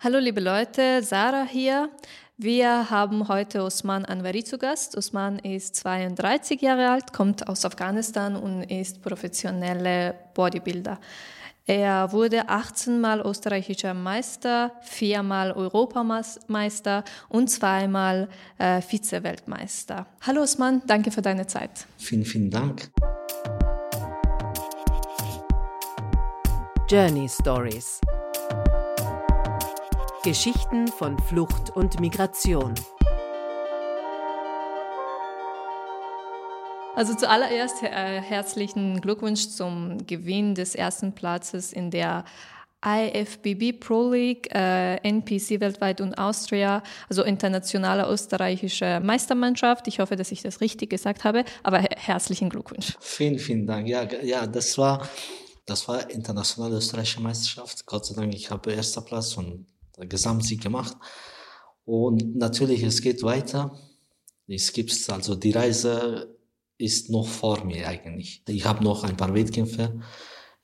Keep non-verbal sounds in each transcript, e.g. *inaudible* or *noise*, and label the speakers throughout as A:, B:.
A: Hallo liebe Leute, Sarah hier. Wir haben heute Osman Anwari zu Gast. Osman ist 32 Jahre alt, kommt aus Afghanistan und ist professioneller Bodybuilder. Er wurde 18 Mal österreichischer Meister, viermal Europameister und zweimal äh, Vize-Weltmeister. Hallo Osman, danke für deine Zeit.
B: Vielen, vielen Dank.
C: Journey Stories Geschichten von Flucht und Migration.
A: Also zuallererst äh, herzlichen Glückwunsch zum Gewinn des ersten Platzes in der IFBB Pro League, äh, NPC weltweit und Austria, also internationale österreichische Meistermannschaft. Ich hoffe, dass ich das richtig gesagt habe, aber herzlichen Glückwunsch.
B: Vielen, vielen Dank. Ja, ja das war, das war internationale österreichische Meisterschaft. Gott sei Dank, ich habe erster Platz und Gesamtsieg gemacht. Und natürlich, es geht weiter. Es gibt also die Reise ist noch vor mir eigentlich. Ich habe noch ein paar Wettkämpfe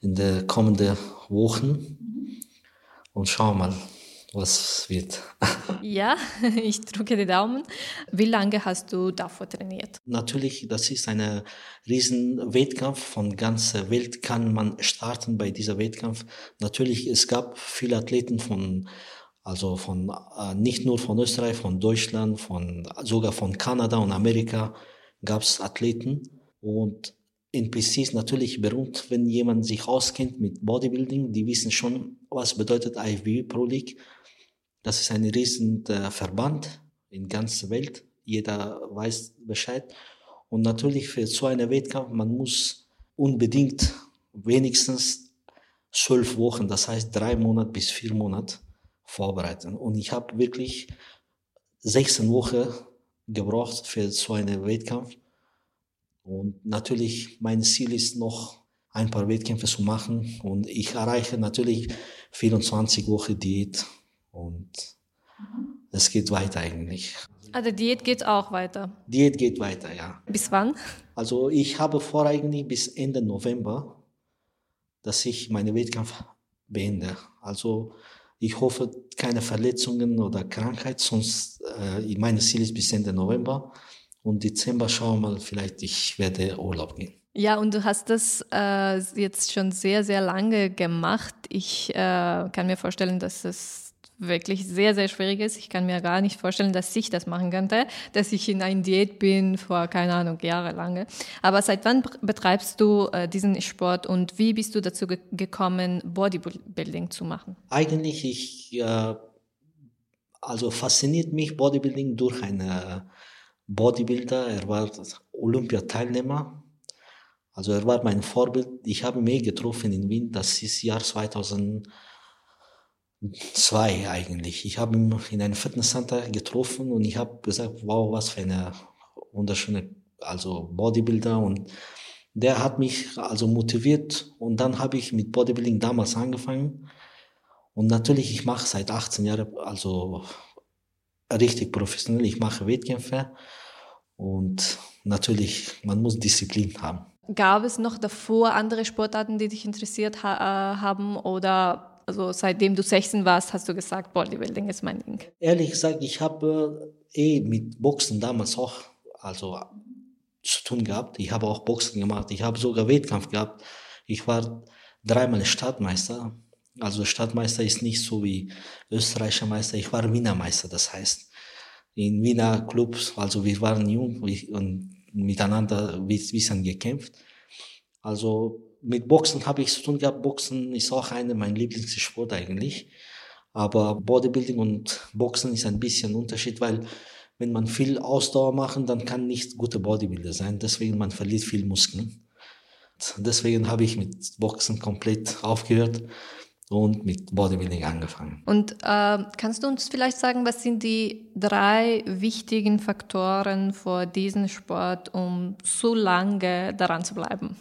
B: in den kommenden Wochen und schau mal, was wird. *laughs*
A: Ja, *laughs* ich drücke die Daumen. Wie lange hast du davor trainiert?
B: Natürlich, das ist ein riesen Wettkampf. Von ganzer Welt kann man starten bei dieser Wettkampf. Natürlich, es gab viele Athleten von also von, äh, nicht nur von Österreich, von Deutschland, von, sogar von Kanada und Amerika gab es Athleten. Und NPC ist natürlich berühmt, wenn jemand sich auskennt mit Bodybuilding. Die wissen schon, was bedeutet IFBB Pro League. Das ist ein riesen äh, Verband in ganzer Welt. Jeder weiß Bescheid. Und natürlich für so einen Wettkampf, man muss unbedingt wenigstens zwölf Wochen, das heißt drei Monate bis vier Monate, vorbereiten. Und ich habe wirklich 16 Wochen gebraucht für so einen Wettkampf. Und natürlich, mein Ziel ist noch ein paar Wettkämpfe zu machen. Und ich erreiche natürlich 24 Wochen Diät. Und es geht weiter eigentlich.
A: Also Diät geht auch weiter?
B: Diät geht weiter, ja.
A: Bis wann?
B: Also ich habe vor eigentlich bis Ende November, dass ich meine Wettkampf beende. Also ich hoffe, keine Verletzungen oder Krankheit, sonst äh, mein Ziel ist bis Ende November. Und Dezember schauen wir mal, vielleicht ich werde Urlaub gehen.
A: Ja, und du hast das äh, jetzt schon sehr, sehr lange gemacht. Ich äh, kann mir vorstellen, dass es wirklich sehr, sehr schwierig ist. Ich kann mir gar nicht vorstellen, dass ich das machen könnte, dass ich in einer Diät bin vor, keine Ahnung, jahrelang. Aber seit wann betreibst du äh, diesen Sport und wie bist du dazu ge gekommen, Bodybuilding zu machen?
B: Eigentlich, ich, äh, also fasziniert mich Bodybuilding durch einen Bodybuilder. Er war Olympiateilnehmer. Also er war mein Vorbild. Ich habe eh getroffen in Wien. Das ist Jahr 2000 zwei eigentlich. Ich habe ihn in einem Fitnesscenter getroffen und ich habe gesagt, wow, was für eine wunderschöne, also Bodybuilder und der hat mich also motiviert und dann habe ich mit Bodybuilding damals angefangen und natürlich ich mache seit 18 Jahren also richtig professionell. Ich mache Wettkämpfe und natürlich man muss Disziplin haben.
A: Gab es noch davor andere Sportarten, die dich interessiert ha äh, haben oder also seitdem du 16 warst, hast du gesagt, Bodybuilding ist mein Ding.
B: Ehrlich gesagt, ich habe äh, eh mit Boxen damals auch also zu tun gehabt. Ich habe auch Boxen gemacht. Ich habe sogar Wettkampf gehabt. Ich war dreimal Stadtmeister. Also Stadtmeister ist nicht so wie österreichischer Meister. Ich war Wiener Meister, das heißt in Wiener Clubs. Also wir waren jung und miteinander ein bisschen gekämpft. Also mit Boxen habe ich zu tun gehabt. Boxen ist auch einer meiner Lieblingssport eigentlich. Aber Bodybuilding und Boxen ist ein bisschen Unterschied, weil wenn man viel Ausdauer machen, dann kann nicht gute Bodybuilder sein. Deswegen man verliert viel Muskeln. Deswegen habe ich mit Boxen komplett aufgehört und mit Bodybuilding angefangen.
A: Und äh, kannst du uns vielleicht sagen, was sind die drei wichtigen Faktoren für diesen Sport, um so lange daran zu bleiben?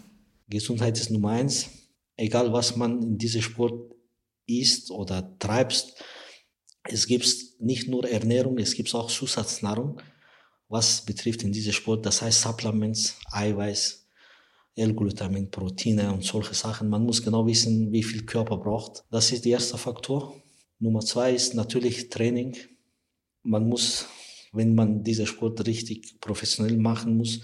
B: Gesundheit ist Nummer eins. Egal, was man in diesem Sport isst oder treibst, es gibt nicht nur Ernährung, es gibt auch Zusatznahrung, was betrifft in diesem Sport. Das heißt Supplements, Eiweiß, L-Glutamin, Proteine und solche Sachen. Man muss genau wissen, wie viel Körper braucht. Das ist der erste Faktor. Nummer zwei ist natürlich Training. Man muss, wenn man diesen Sport richtig professionell machen muss,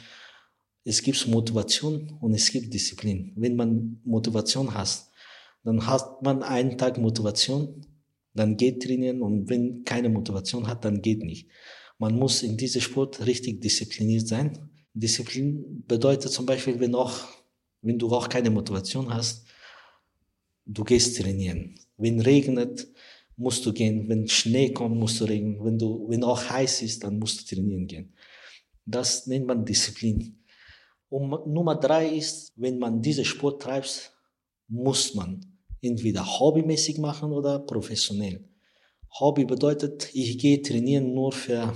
B: es gibt Motivation und es gibt Disziplin. Wenn man Motivation hat, dann hat man einen Tag Motivation, dann geht trainieren und wenn keine Motivation hat, dann geht nicht. Man muss in diesem Sport richtig diszipliniert sein. Disziplin bedeutet zum Beispiel, wenn, auch, wenn du auch keine Motivation hast, du gehst trainieren. Wenn regnet, musst du gehen. Wenn Schnee kommt, musst du regnen. Wenn du, wenn auch heiß ist, dann musst du trainieren gehen. Das nennt man Disziplin. Und Nummer drei ist, wenn man diesen Sport treibt, muss man entweder hobbymäßig machen oder professionell. Hobby bedeutet, ich gehe trainieren nur für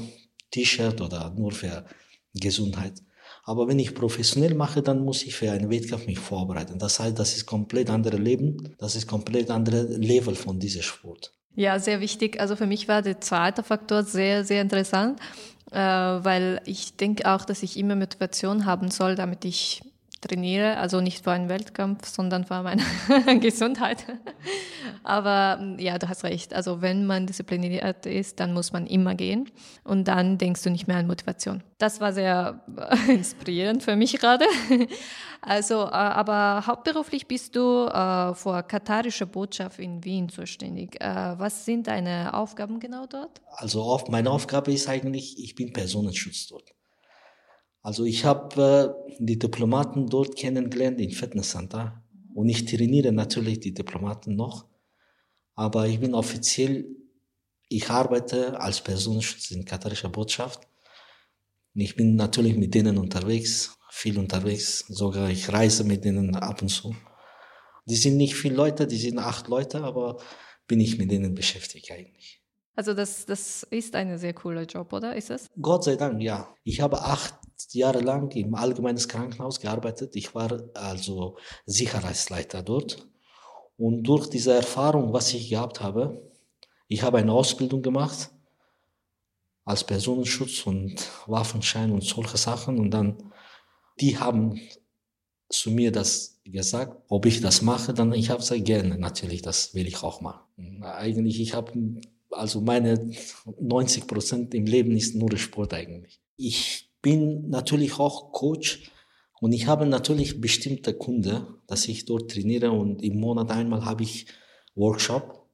B: T-Shirt oder nur für Gesundheit. Aber wenn ich professionell mache, dann muss ich für einen Wettkampf mich vorbereiten. Das heißt, das ist komplett andere Leben, das ist komplett andere Level von diesem Sport.
A: Ja, sehr wichtig. Also für mich war der zweite Faktor sehr, sehr interessant weil ich denke auch, dass ich immer Motivation haben soll, damit ich trainiere, also nicht für einen Wettkampf, sondern für meine *laughs* Gesundheit. Aber ja, du hast recht. Also wenn man diszipliniert ist, dann muss man immer gehen und dann denkst du nicht mehr an Motivation. Das war sehr *laughs* inspirierend für mich gerade. Also, äh, aber hauptberuflich bist du äh, vor katarischer Botschaft in Wien zuständig. Äh, was sind deine Aufgaben genau dort?
B: Also meine Aufgabe ist eigentlich, ich bin Personenschutz dort. Also ich habe äh, die Diplomaten dort kennengelernt im Fitnesscenter und ich trainiere natürlich die Diplomaten noch, aber ich bin offiziell, ich arbeite als Personenschutz in katarischer Botschaft. Ich bin natürlich mit denen unterwegs, viel unterwegs, sogar ich reise mit denen ab und zu. Die sind nicht viele Leute, die sind acht Leute, aber bin ich mit denen beschäftigt eigentlich.
A: Also das, das ist ein sehr cooler Job, oder ist es?
B: Gott sei Dank, ja. Ich habe acht Jahre lang im allgemeinen Krankenhaus gearbeitet. Ich war also Sicherheitsleiter dort. Und durch diese Erfahrung, was ich gehabt habe, ich habe eine Ausbildung gemacht als Personenschutz und Waffenschein und solche Sachen. Und dann, die haben zu mir das gesagt, ob ich das mache, dann ich habe gesagt, gerne, natürlich, das will ich auch machen. Eigentlich, ich habe also meine 90 Prozent im Leben ist nur Sport eigentlich. Ich bin natürlich auch Coach und ich habe natürlich bestimmte Kunden, dass ich dort trainiere und im Monat einmal habe ich Workshop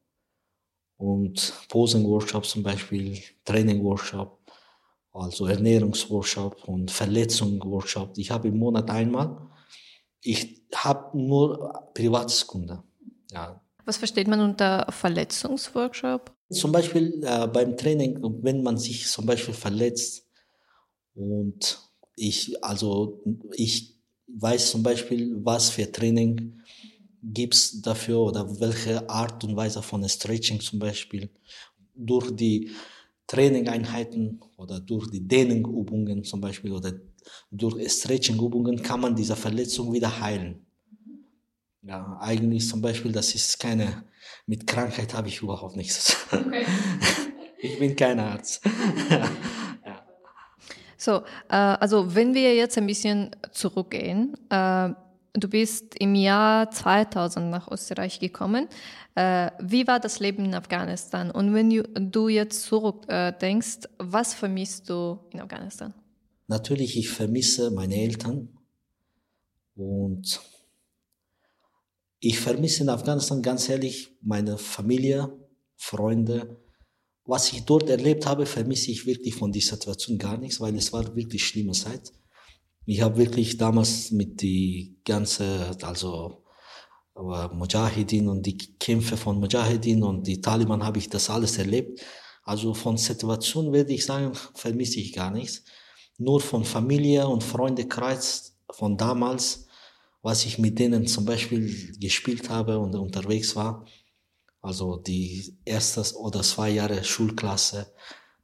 B: und Posen-Workshop zum Beispiel, Training-Workshop, also Ernährungsworkshop und Verletzungsworkshop. Ich habe im Monat einmal. Ich habe nur Privatskunden. Ja.
A: Was versteht man unter Verletzungsworkshop?
B: Zum Beispiel äh, beim Training, wenn man sich zum Beispiel verletzt und ich, also ich weiß zum Beispiel, was für Training gibt es dafür oder welche Art und Weise von Stretching zum Beispiel durch die Trainingeinheiten oder durch die Dehnungübungen zum Beispiel oder durch Stretchingübungen kann man diese Verletzung wieder heilen. Ja, eigentlich zum Beispiel, das ist keine mit Krankheit habe ich überhaupt nichts. Okay. *laughs* ich bin kein Arzt. *laughs*
A: So, äh, also wenn wir jetzt ein bisschen zurückgehen, äh, du bist im Jahr 2000 nach Österreich gekommen. Äh, wie war das Leben in Afghanistan? Und wenn du jetzt zurückdenkst, was vermisst du in Afghanistan?
B: Natürlich, ich vermisse meine Eltern und ich vermisse in Afghanistan ganz ehrlich meine Familie, Freunde. Was ich dort erlebt habe, vermisse ich wirklich von dieser Situation gar nichts, weil es war wirklich schlimme Zeit. Ich habe wirklich damals mit die ganze, also Mujahideen und die Kämpfe von Mujahideen und die Taliban habe ich das alles erlebt. Also von Situation würde ich sagen, vermisse ich gar nichts. Nur von Familie und Freundekreis von damals was ich mit denen zum Beispiel gespielt habe und unterwegs war. Also die erste oder zwei Jahre Schulklasse,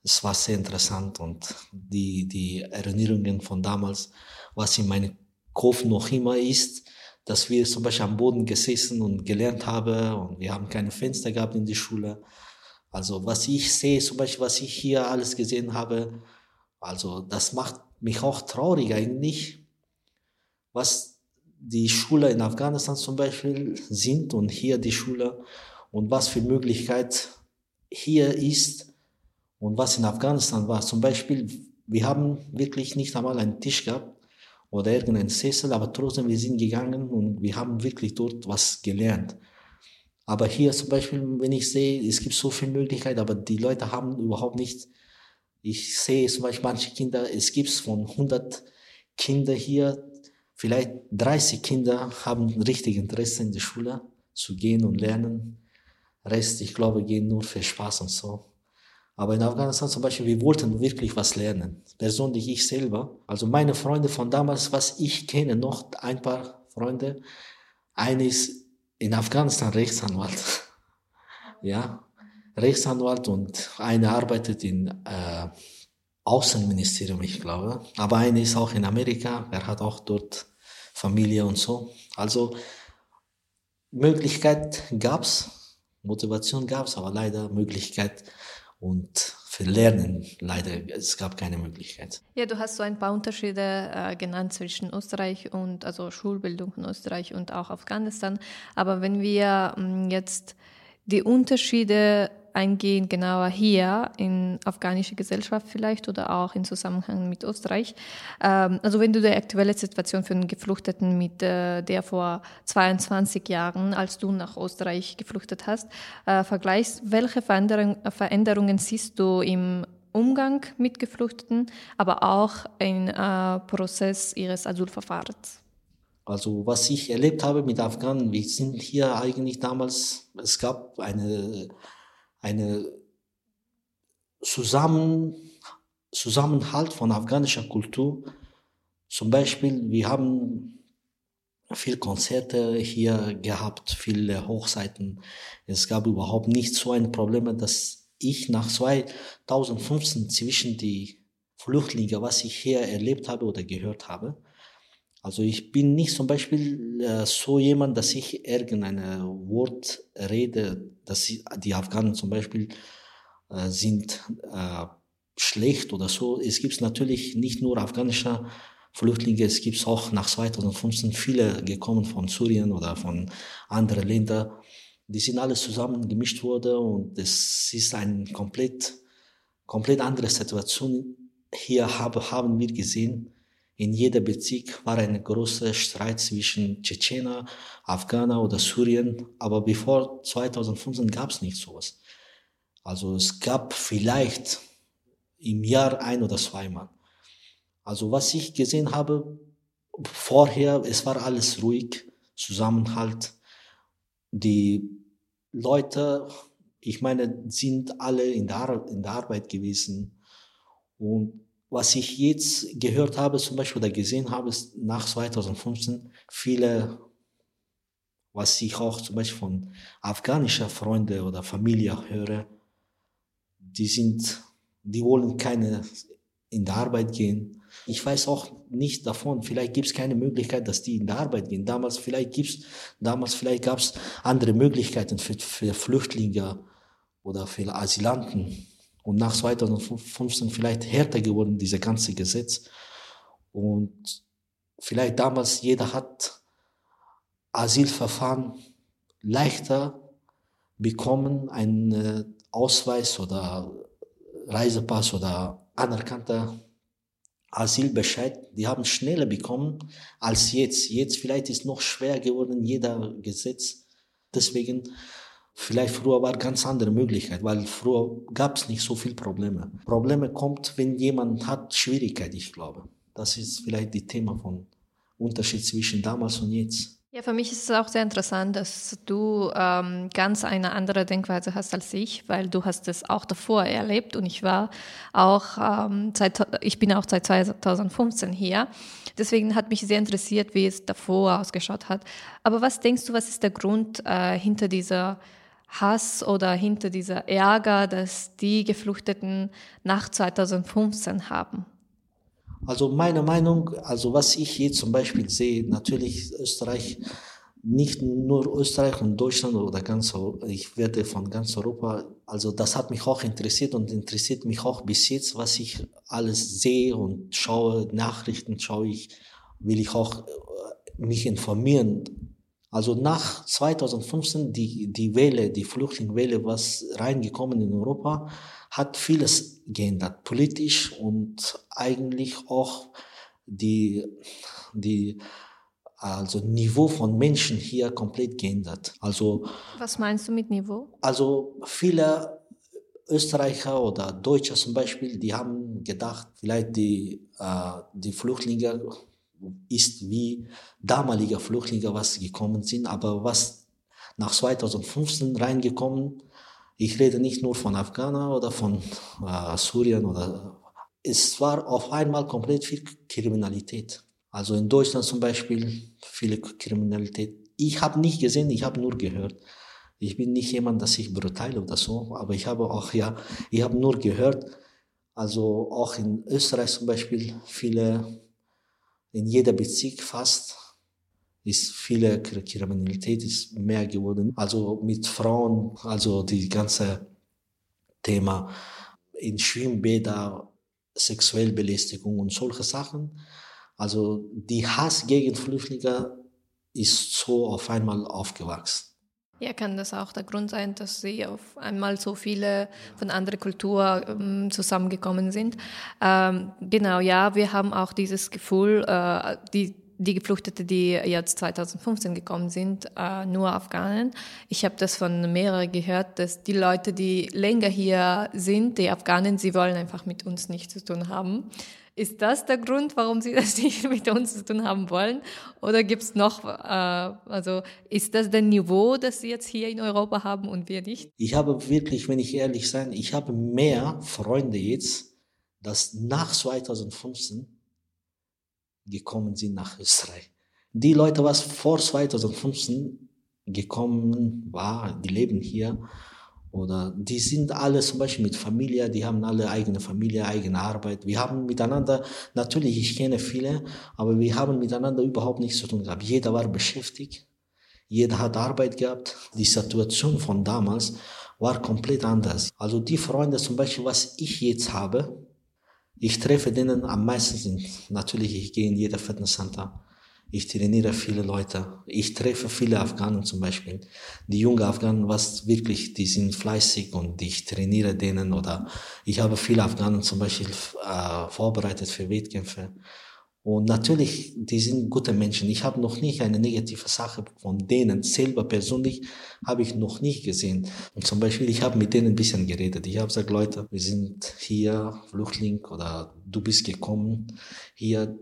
B: es war sehr interessant und die, die Erinnerungen von damals, was in meinem Kopf noch immer ist, dass wir zum Beispiel am Boden gesessen und gelernt haben und wir haben keine Fenster gehabt in die Schule. Also was ich sehe, zum Beispiel was ich hier alles gesehen habe, also das macht mich auch traurig eigentlich, was die Schule in Afghanistan zum Beispiel sind und hier die Schule und was für Möglichkeit hier ist und was in Afghanistan war. Zum Beispiel, wir haben wirklich nicht einmal einen Tisch gehabt oder irgendeinen Sessel, aber trotzdem, wir sind gegangen und wir haben wirklich dort was gelernt. Aber hier zum Beispiel, wenn ich sehe, es gibt so viele Möglichkeiten, aber die Leute haben überhaupt nicht, ich sehe zum Beispiel manche Kinder, es gibt von 100 Kinder hier, vielleicht 30 Kinder haben richtig Interesse in die Schule zu gehen und lernen. Rest, ich glaube, gehen nur für Spaß und so. Aber in Afghanistan zum Beispiel, wir wollten wirklich was lernen. Persönlich ich selber. Also meine Freunde von damals, was ich kenne, noch ein paar Freunde. Eine ist in Afghanistan Rechtsanwalt. *laughs* ja, Rechtsanwalt und eine arbeitet in äh, Außenministerium, ich glaube. Aber eine ist auch in Amerika. Er hat auch dort Familie und so. Also Möglichkeit gab's, Motivation gab's, aber leider Möglichkeit und für Lernen leider, es gab keine Möglichkeit.
A: Ja, du hast so ein paar Unterschiede äh, genannt zwischen Österreich und also Schulbildung in Österreich und auch Afghanistan. Aber wenn wir mh, mm, jetzt die Unterschiede eingehen, genauer hier in afghanische Gesellschaft vielleicht oder auch in Zusammenhang mit Österreich. Ähm, also wenn du die aktuelle Situation für den Geflüchteten mit äh, der vor 22 Jahren, als du nach Österreich geflüchtet hast, äh, vergleichst, welche Veränderung, Veränderungen siehst du im Umgang mit Geflüchteten, aber auch im äh, Prozess ihres Asylverfahrens?
B: Also was ich erlebt habe mit Afghanen, wir sind hier eigentlich damals, es gab eine eine Zusammen, Zusammenhalt von afghanischer Kultur. Zum Beispiel, wir haben viele Konzerte hier gehabt, viele Hochzeiten. Es gab überhaupt nicht so ein Problem, dass ich nach 2015 zwischen die Flüchtlinge, was ich hier erlebt habe oder gehört habe, also ich bin nicht zum Beispiel äh, so jemand, dass ich irgendein Wort rede, dass die Afghanen zum Beispiel äh, sind äh, schlecht oder so. Es gibt natürlich nicht nur afghanische Flüchtlinge, es gibt auch nach 2015 viele gekommen von Syrien oder von anderen Ländern. Die sind alles zusammen gemischt worden und es ist eine komplett, komplett andere Situation. Hier habe, haben wir gesehen, in jeder Bezirk war ein großer Streit zwischen Tschetschener, Afghaner oder Syrien. Aber bevor 2015 gab es nicht sowas. Also es gab vielleicht im Jahr ein oder zweimal. Also was ich gesehen habe, vorher, es war alles ruhig, Zusammenhalt. Die Leute, ich meine, sind alle in der, in der Arbeit gewesen. Und was ich jetzt gehört habe, zum Beispiel oder gesehen habe, ist nach 2015 viele, was ich auch zum Beispiel von afghanischer Freunde oder Familie höre, die sind, die wollen keine in der Arbeit gehen. Ich weiß auch nicht davon. Vielleicht gibt es keine Möglichkeit, dass die in der Arbeit gehen. Damals vielleicht gibt's, damals vielleicht gab es andere Möglichkeiten für, für Flüchtlinge oder für Asylanten und nach 2015 vielleicht härter geworden, diese ganze Gesetz. Und vielleicht damals jeder hat Asylverfahren leichter bekommen, einen Ausweis oder Reisepass oder anerkannter Asylbescheid, die haben schneller bekommen als jetzt. Jetzt vielleicht ist noch schwer geworden, jeder Gesetz. Deswegen Vielleicht früher war ganz andere Möglichkeit, weil früher gab es nicht so viele Probleme. Probleme kommt, wenn jemand hat Schwierigkeit, ich glaube. Das ist vielleicht das Thema von Unterschied zwischen damals und jetzt.
A: Ja, für mich ist es auch sehr interessant, dass du ähm, ganz eine andere Denkweise hast als ich, weil du hast es auch davor erlebt und ich war auch ähm, seit, ich bin auch seit 2015 hier. Deswegen hat mich sehr interessiert, wie es davor ausgeschaut hat. Aber was denkst du, was ist der Grund äh, hinter dieser Hass oder hinter dieser Ärger, dass die Geflüchteten nach 2015 haben?
B: Also meine Meinung, also was ich jetzt zum Beispiel sehe, natürlich Österreich, nicht nur Österreich und Deutschland oder ganz, ich werde von ganz Europa, also das hat mich auch interessiert und interessiert mich auch bis jetzt, was ich alles sehe und schaue, Nachrichten schaue ich, will ich auch äh, mich informieren Also nach 2015, die, die Welle, die Flüchtlingswelle, was reingekommen in Europa, hat vieles geändert, politisch und eigentlich auch die, die also Niveau von Menschen hier komplett geändert. Also
A: was meinst du mit Niveau?
B: Also viele Österreicher oder Deutsche zum Beispiel, die haben gedacht, vielleicht die, äh, die Flüchtlinge ist wie damalige Flüchtlinge, was gekommen sind, aber was nach 2015 reingekommen, ich rede nicht nur von Afghanen oder von äh, Syrien oder es war auf einmal komplett viel Kriminalität. Also in Deutschland zum Beispiel viele Kriminalität. Ich habe nicht gesehen, ich habe nur gehört. Ich bin nicht jemand, dass ich brutal oder so, aber ich habe auch ja, ich habe nur gehört. Also auch in Österreich zum Beispiel viele in jeder Bezirk fast ist viele Kriminalität ist mehr geworden. Also mit Frauen, also die ganze Thema in Schwimmbäder, sexuelle Belästigung und solche Sachen. Also die Hass gegen Flüchtlinge ist so auf einmal aufgewachsen.
A: Ja, kann das auch der Grund sein, dass sie auf einmal so viele von anderer Kultur ähm, zusammengekommen sind? Ähm, genau, ja, wir haben auch dieses Gefühl, äh, die, die Geflüchtete, die jetzt 2015 gekommen sind, äh, nur Afghanen. Ich habe das von mehreren gehört, dass die Leute, die länger hier sind, die Afghanen, sie wollen einfach mit uns nichts zu tun haben. Ist das der Grund, warum Sie *laughs* das nicht mit uns zu tun haben wollen? Oder gibt es noch, äh, also ist das das Niveau, das Sie jetzt hier in Europa haben und wir nicht?
B: Ich habe wirklich, wenn ich ehrlich sein, ich habe mehr Freunde jetzt, dass nach 2015 gekommen sind nach Österreich. Die Leute, was vor 2015 gekommen war, die leben hier, oder die sind alle zum Beispiel mit Familie, die haben alle eigene Familie, eigene Arbeit. Wir haben miteinander, natürlich, ich kenne viele, aber wir haben miteinander überhaupt nichts zu tun gehabt. Jeder war beschäftigt, jeder hat Arbeit gehabt. Die Situation von damals war komplett anders. Also die Freunde zum Beispiel, was ich jetzt habe, ich treffe denen am meisten. Natürlich, ich gehe in jeder Fitnesscenter ich trainiere viele Leute. Ich treffe viele Afghanen zum Beispiel. Die jungen Afghanen, was wirklich, die sind fleißig und ich trainiere denen oder ich habe viele Afghanen zum Beispiel äh, vorbereitet für Wettkämpfe. Und natürlich, die sind gute Menschen. Ich habe noch nicht eine negative Sache von denen selber persönlich habe ich noch nicht gesehen. Und zum Beispiel, ich habe mit denen ein bisschen geredet. Ich habe gesagt, Leute, wir sind hier Flüchtling oder du bist gekommen hier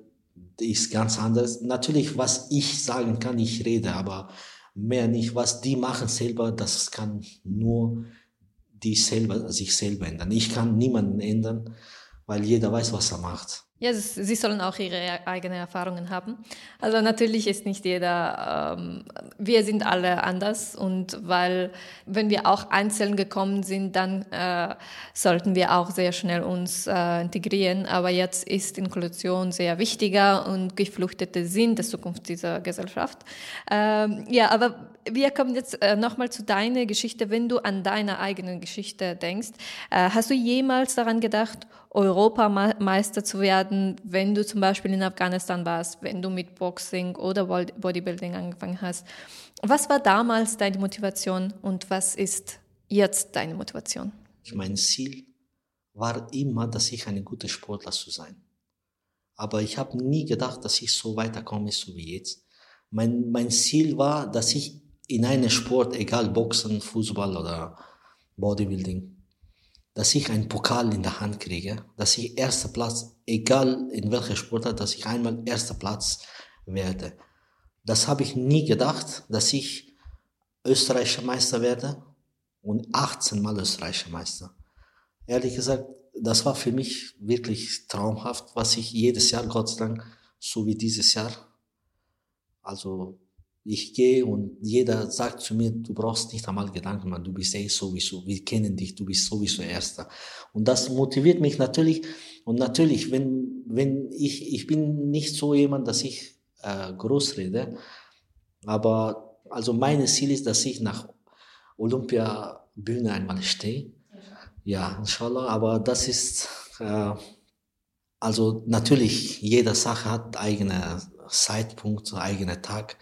B: ist ganz anders. Natürlich, was ich sagen kann, ich rede, aber mehr nicht. Was die machen selber, das kann nur die selber, sich selber ändern. Ich kann niemanden ändern, weil jeder weiß, was er macht.
A: Ja, sie sollen auch ihre eigenen Erfahrungen haben. Also natürlich ist nicht jeder, ähm, wir sind alle anders und weil, wenn wir auch einzeln gekommen sind, dann äh, sollten wir auch sehr schnell uns äh, integrieren. Aber jetzt ist Inklusion sehr wichtiger und Geflüchtete sind die Zukunft dieser Gesellschaft. Ähm, ja, aber wir kommen jetzt äh, nochmal zu deiner Geschichte. Wenn du an deine eigene Geschichte denkst, äh, hast du jemals daran gedacht, Europameister zu werden, wenn du zum Beispiel in Afghanistan warst, wenn du mit Boxing oder Bodybuilding angefangen hast? Was war damals deine Motivation und was ist jetzt deine Motivation?
B: Mein Ziel war immer, dass ich ein guter Sportler zu sein. Aber ich habe nie gedacht, dass ich so weiterkomme, so wie jetzt. Mein, mein Ziel war, dass ich in einem Sport, egal Boxen, Fußball oder Bodybuilding, dass ich einen Pokal in der Hand kriege, dass ich erster Platz, egal in welcher Sportart, dass ich einmal erster Platz werde. Das habe ich nie gedacht, dass ich österreichischer Meister werde und 18 Mal österreichischer Meister. Ehrlich gesagt, das war für mich wirklich traumhaft, was ich jedes Jahr, Gott sei Dank, so wie dieses Jahr, also ich gehe und jeder sagt zu mir, du brauchst nicht einmal Gedanken machen, du bist eh sowieso, wir kennen dich, du bist sowieso Erster. Und das motiviert mich natürlich. Und natürlich, wenn, wenn ich, ich bin nicht so jemand, dass ich äh, groß rede, aber also mein Ziel ist, dass ich nach Olympiabühne einmal stehe. Ja, inshallah, aber das ist, äh, also natürlich, jede Sache hat eigene Zeitpunkt, eigene Tag.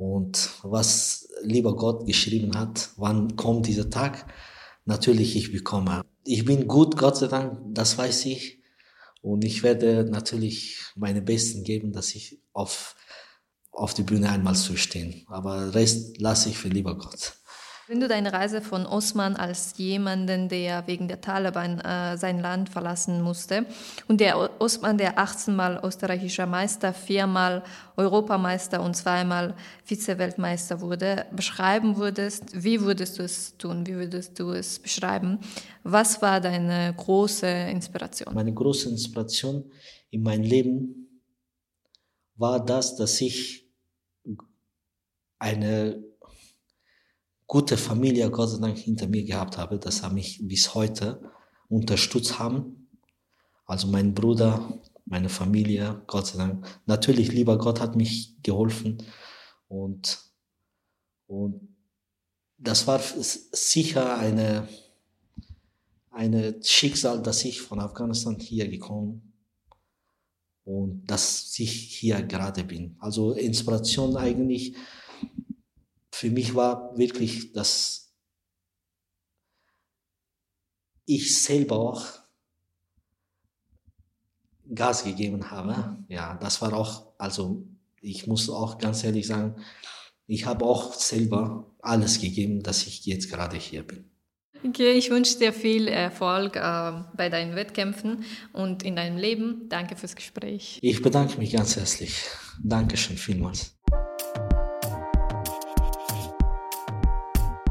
B: Und was lieber Gott geschrieben hat, wann kommt dieser Tag? Natürlich, ich bekomme. Ich bin gut, Gott sei Dank, das weiß ich. Und ich werde natürlich meine Besten geben, dass ich auf, auf die Bühne einmal zu stehen. Aber Rest lasse ich für lieber Gott.
A: Wenn du deine Reise von Osman als jemanden, der wegen der Taliban äh, sein Land verlassen musste, und der Osman, der 18 Mal österreichischer Meister, viermal Europameister und zweimal Vize-Weltmeister wurde, beschreiben würdest, wie würdest du es tun? Wie würdest du es beschreiben? Was war deine große Inspiration?
B: Meine große Inspiration in meinem Leben war das, dass ich eine gute Familie, Gott sei Dank, hinter mir gehabt habe, dass er mich bis heute unterstützt haben. Also mein Bruder, meine Familie, Gott sei Dank. Natürlich, lieber Gott hat mich geholfen und, und das war sicher eine, eine Schicksal, dass ich von Afghanistan hier gekommen und dass ich hier gerade bin. Also Inspiration eigentlich für mich war wirklich, dass ich selber auch Gas gegeben habe. Ja, das war auch, also ich muss auch ganz ehrlich sagen, ich habe auch selber alles gegeben, dass ich jetzt gerade hier bin.
A: Okay, ich wünsche dir viel Erfolg äh, bei deinen Wettkämpfen und in deinem Leben. Danke fürs Gespräch.
B: Ich bedanke mich ganz herzlich. Dankeschön vielmals.